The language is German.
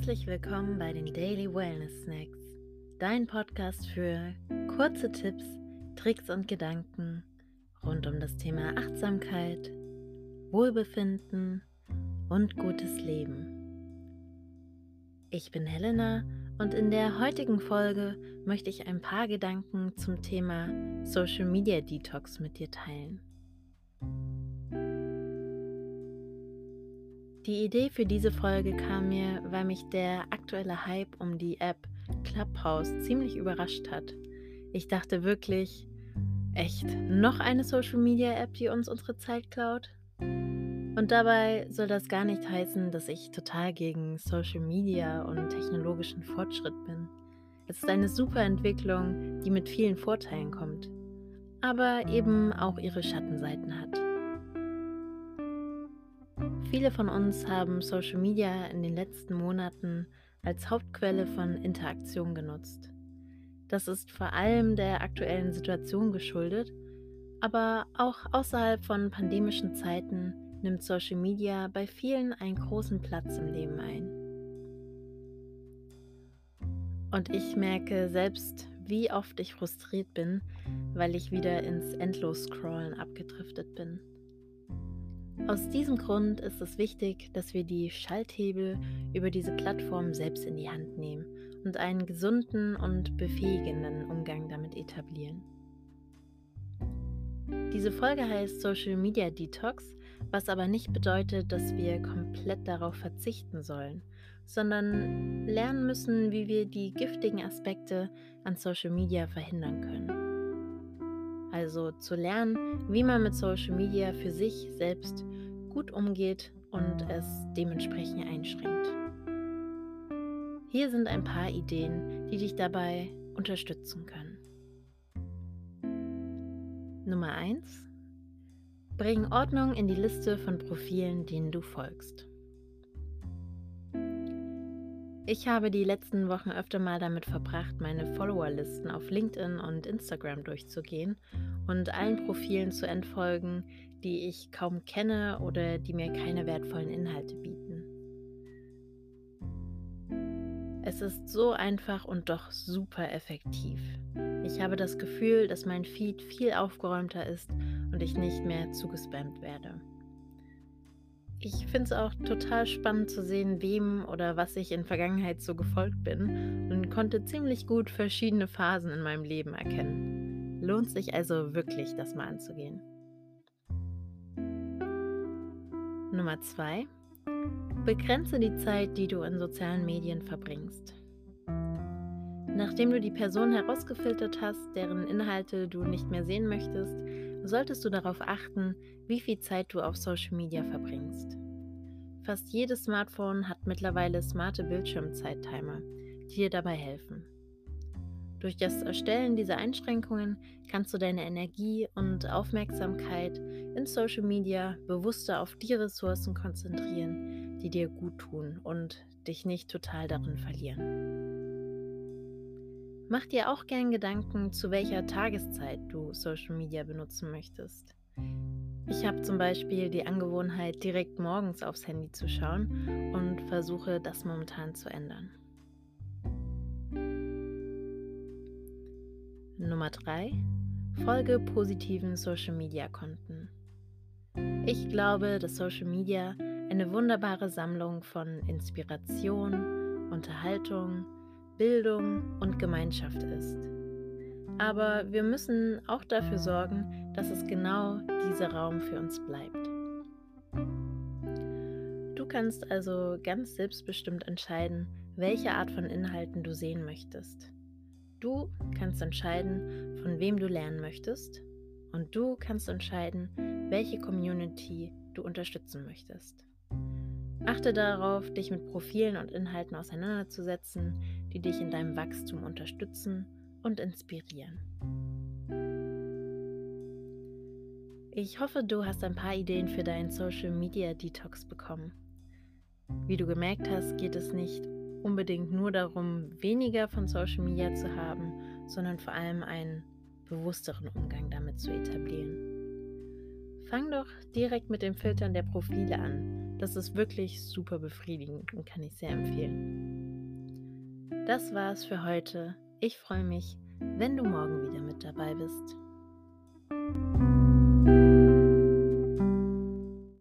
Herzlich willkommen bei den Daily Wellness Snacks, dein Podcast für kurze Tipps, Tricks und Gedanken rund um das Thema Achtsamkeit, Wohlbefinden und gutes Leben. Ich bin Helena und in der heutigen Folge möchte ich ein paar Gedanken zum Thema Social Media Detox mit dir teilen. Die Idee für diese Folge kam mir, weil mich der aktuelle Hype um die App Clubhouse ziemlich überrascht hat. Ich dachte wirklich, echt, noch eine Social Media App, die uns unsere Zeit klaut? Und dabei soll das gar nicht heißen, dass ich total gegen Social Media und technologischen Fortschritt bin. Es ist eine super Entwicklung, die mit vielen Vorteilen kommt, aber eben auch ihre Schattenseiten hat. Viele von uns haben Social Media in den letzten Monaten als Hauptquelle von Interaktion genutzt. Das ist vor allem der aktuellen Situation geschuldet, aber auch außerhalb von pandemischen Zeiten nimmt Social Media bei vielen einen großen Platz im Leben ein. Und ich merke selbst, wie oft ich frustriert bin, weil ich wieder ins Endlos-Scrollen abgedriftet bin. Aus diesem Grund ist es wichtig, dass wir die Schalthebel über diese Plattform selbst in die Hand nehmen und einen gesunden und befähigenden Umgang damit etablieren. Diese Folge heißt Social Media Detox, was aber nicht bedeutet, dass wir komplett darauf verzichten sollen, sondern lernen müssen, wie wir die giftigen Aspekte an Social Media verhindern können. Also zu lernen, wie man mit Social Media für sich selbst gut umgeht und es dementsprechend einschränkt. Hier sind ein paar Ideen, die dich dabei unterstützen können. Nummer 1. Bring Ordnung in die Liste von Profilen, denen du folgst. Ich habe die letzten Wochen öfter mal damit verbracht, meine Followerlisten auf LinkedIn und Instagram durchzugehen und allen Profilen zu entfolgen, die ich kaum kenne oder die mir keine wertvollen Inhalte bieten. Es ist so einfach und doch super effektiv. Ich habe das Gefühl, dass mein Feed viel aufgeräumter ist und ich nicht mehr zugespammt werde. Ich finde es auch total spannend zu sehen, wem oder was ich in Vergangenheit so gefolgt bin und konnte ziemlich gut verschiedene Phasen in meinem Leben erkennen. Lohnt sich also wirklich, das mal anzugehen. Nummer 2. Begrenze die Zeit, die du in sozialen Medien verbringst. Nachdem du die Person herausgefiltert hast, deren Inhalte du nicht mehr sehen möchtest, solltest du darauf achten, wie viel Zeit du auf Social Media verbringst. Fast jedes Smartphone hat mittlerweile smarte Bildschirmzeittimer, die dir dabei helfen. Durch das Erstellen dieser Einschränkungen kannst du deine Energie und Aufmerksamkeit in Social Media bewusster auf die Ressourcen konzentrieren, die dir gut tun und dich nicht total darin verlieren. Mach dir auch gern Gedanken, zu welcher Tageszeit du Social Media benutzen möchtest. Ich habe zum Beispiel die Angewohnheit, direkt morgens aufs Handy zu schauen und versuche das momentan zu ändern. Nummer 3. Folge positiven Social Media Konten. Ich glaube, dass Social Media eine wunderbare Sammlung von Inspiration, Unterhaltung, Bildung und Gemeinschaft ist. Aber wir müssen auch dafür sorgen, dass es genau dieser Raum für uns bleibt. Du kannst also ganz selbstbestimmt entscheiden, welche Art von Inhalten du sehen möchtest. Du kannst entscheiden, von wem du lernen möchtest und du kannst entscheiden, welche Community du unterstützen möchtest. Achte darauf, dich mit Profilen und Inhalten auseinanderzusetzen, die dich in deinem Wachstum unterstützen und inspirieren. Ich hoffe, du hast ein paar Ideen für deinen Social Media Detox bekommen. Wie du gemerkt hast, geht es nicht unbedingt nur darum, weniger von Social Media zu haben, sondern vor allem einen bewussteren Umgang damit zu etablieren. Fang doch direkt mit dem Filtern der Profile an. Das ist wirklich super befriedigend und kann ich sehr empfehlen. Das war's für heute. Ich freue mich, wenn du morgen wieder mit dabei bist.